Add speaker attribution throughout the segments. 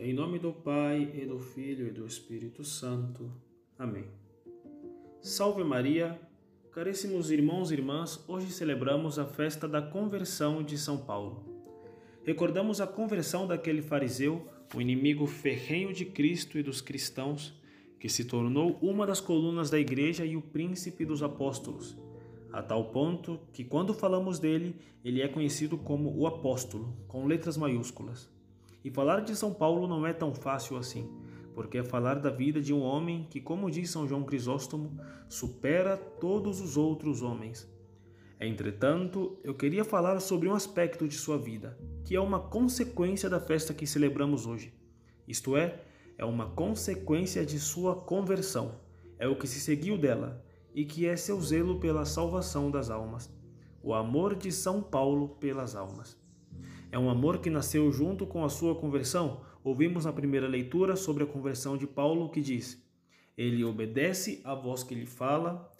Speaker 1: Em nome do Pai, e do Filho e do Espírito Santo. Amém. Salve Maria, caríssimos irmãos e irmãs, hoje celebramos a festa da conversão de São Paulo. Recordamos a conversão daquele fariseu, o inimigo ferrenho de Cristo e dos cristãos, que se tornou uma das colunas da igreja e o príncipe dos apóstolos, a tal ponto que, quando falamos dele, ele é conhecido como o apóstolo, com letras maiúsculas. E falar de São Paulo não é tão fácil assim, porque é falar da vida de um homem que, como diz São João Crisóstomo, supera todos os outros homens. Entretanto, eu queria falar sobre um aspecto de sua vida, que é uma consequência da festa que celebramos hoje. Isto é, é uma consequência de sua conversão, é o que se seguiu dela e que é seu zelo pela salvação das almas, o amor de São Paulo pelas almas. É um amor que nasceu junto com a sua conversão. Ouvimos na primeira leitura sobre a conversão de Paulo que diz: Ele obedece à voz que lhe fala,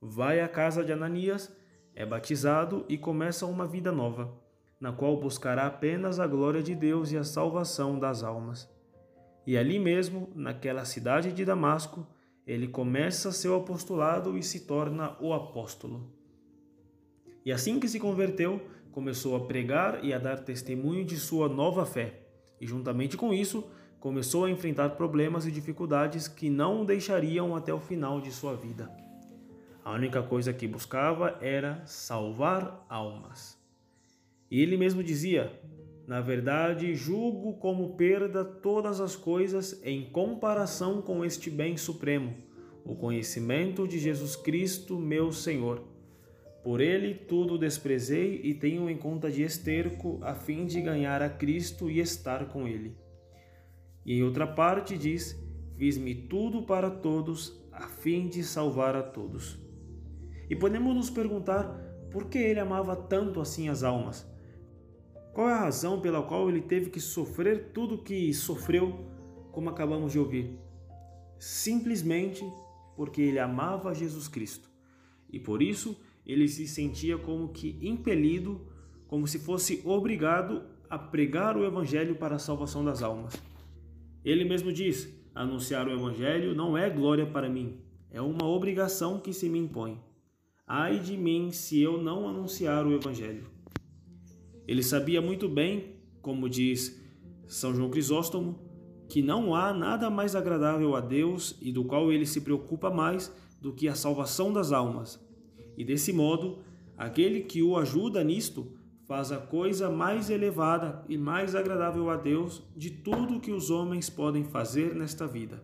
Speaker 1: vai à casa de Ananias, é batizado e começa uma vida nova, na qual buscará apenas a glória de Deus e a salvação das almas. E ali mesmo, naquela cidade de Damasco, ele começa seu apostolado e se torna o apóstolo. E assim que se converteu, começou a pregar e a dar testemunho de sua nova fé, e juntamente com isso, começou a enfrentar problemas e dificuldades que não o deixariam até o final de sua vida. A única coisa que buscava era salvar almas. E ele mesmo dizia: Na verdade, julgo como perda todas as coisas em comparação com este bem supremo, o conhecimento de Jesus Cristo, meu Senhor por ele tudo desprezei e tenho em conta de esterco, a fim de ganhar a Cristo e estar com ele. E em outra parte diz: Fiz-me tudo para todos, a fim de salvar a todos. E podemos nos perguntar por que ele amava tanto assim as almas? Qual é a razão pela qual ele teve que sofrer tudo que sofreu, como acabamos de ouvir? Simplesmente porque ele amava Jesus Cristo. E por isso ele se sentia como que impelido, como se fosse obrigado a pregar o evangelho para a salvação das almas. Ele mesmo diz: anunciar o evangelho não é glória para mim, é uma obrigação que se me impõe. Ai de mim se eu não anunciar o evangelho. Ele sabia muito bem, como diz São João Crisóstomo, que não há nada mais agradável a Deus e do qual ele se preocupa mais do que a salvação das almas, e desse modo, aquele que o ajuda nisto faz a coisa mais elevada e mais agradável a Deus de tudo que os homens podem fazer nesta vida.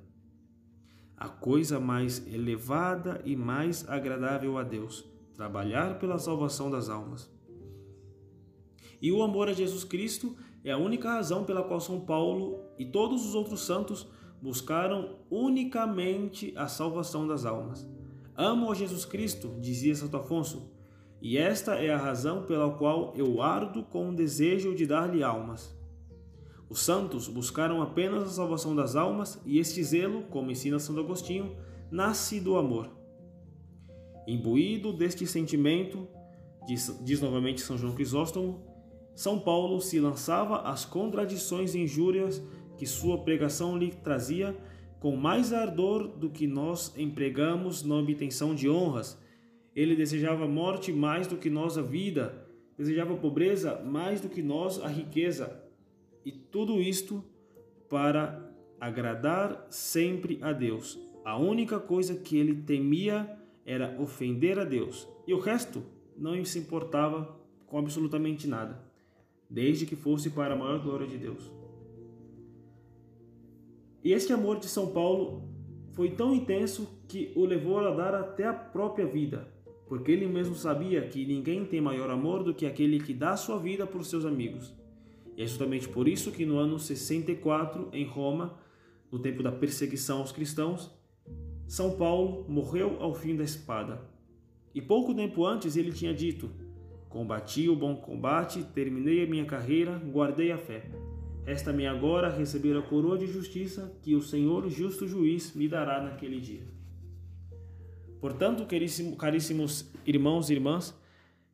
Speaker 1: A coisa mais elevada e mais agradável a Deus, trabalhar pela salvação das almas. E o amor a Jesus Cristo é a única razão pela qual São Paulo e todos os outros santos buscaram unicamente a salvação das almas. Amo a Jesus Cristo, dizia Santo Afonso, e esta é a razão pela qual eu ardo com o desejo de dar-lhe almas. Os santos buscaram apenas a salvação das almas, e este zelo, como ensina Santo Agostinho, nasce do amor. Imbuído deste sentimento, diz, diz novamente São João Crisóstomo, São Paulo se lançava às contradições e injúrias que sua pregação lhe trazia com mais ardor do que nós empregamos na obtenção de honras. Ele desejava morte mais do que nós a vida, desejava pobreza mais do que nós a riqueza. E tudo isto para agradar sempre a Deus. A única coisa que ele temia era ofender a Deus, e o resto não se importava com absolutamente nada, desde que fosse para a maior glória de Deus. E este amor de São Paulo foi tão intenso que o levou a dar até a própria vida, porque ele mesmo sabia que ninguém tem maior amor do que aquele que dá sua vida por seus amigos. E é justamente por isso que no ano 64, em Roma, no tempo da perseguição aos cristãos, São Paulo morreu ao fim da espada. E pouco tempo antes ele tinha dito: Combati o bom combate, terminei a minha carreira, guardei a fé. Resta-me agora receber a coroa de justiça que o Senhor, justo juiz, me dará naquele dia. Portanto, caríssimos irmãos e irmãs,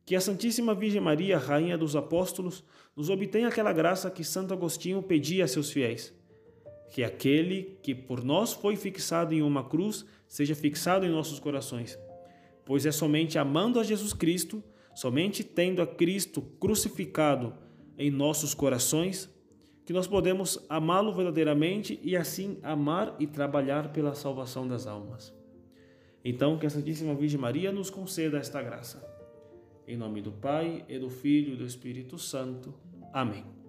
Speaker 1: que a Santíssima Virgem Maria, Rainha dos Apóstolos, nos obtenha aquela graça que Santo Agostinho pedia a seus fiéis, que aquele que por nós foi fixado em uma cruz seja fixado em nossos corações. Pois é somente amando a Jesus Cristo, somente tendo a Cristo crucificado em nossos corações, que nós podemos amá-lo verdadeiramente e assim amar e trabalhar pela salvação das almas. Então, que a Santíssima Virgem Maria nos conceda esta graça. Em nome do Pai, e do Filho e do Espírito Santo. Amém.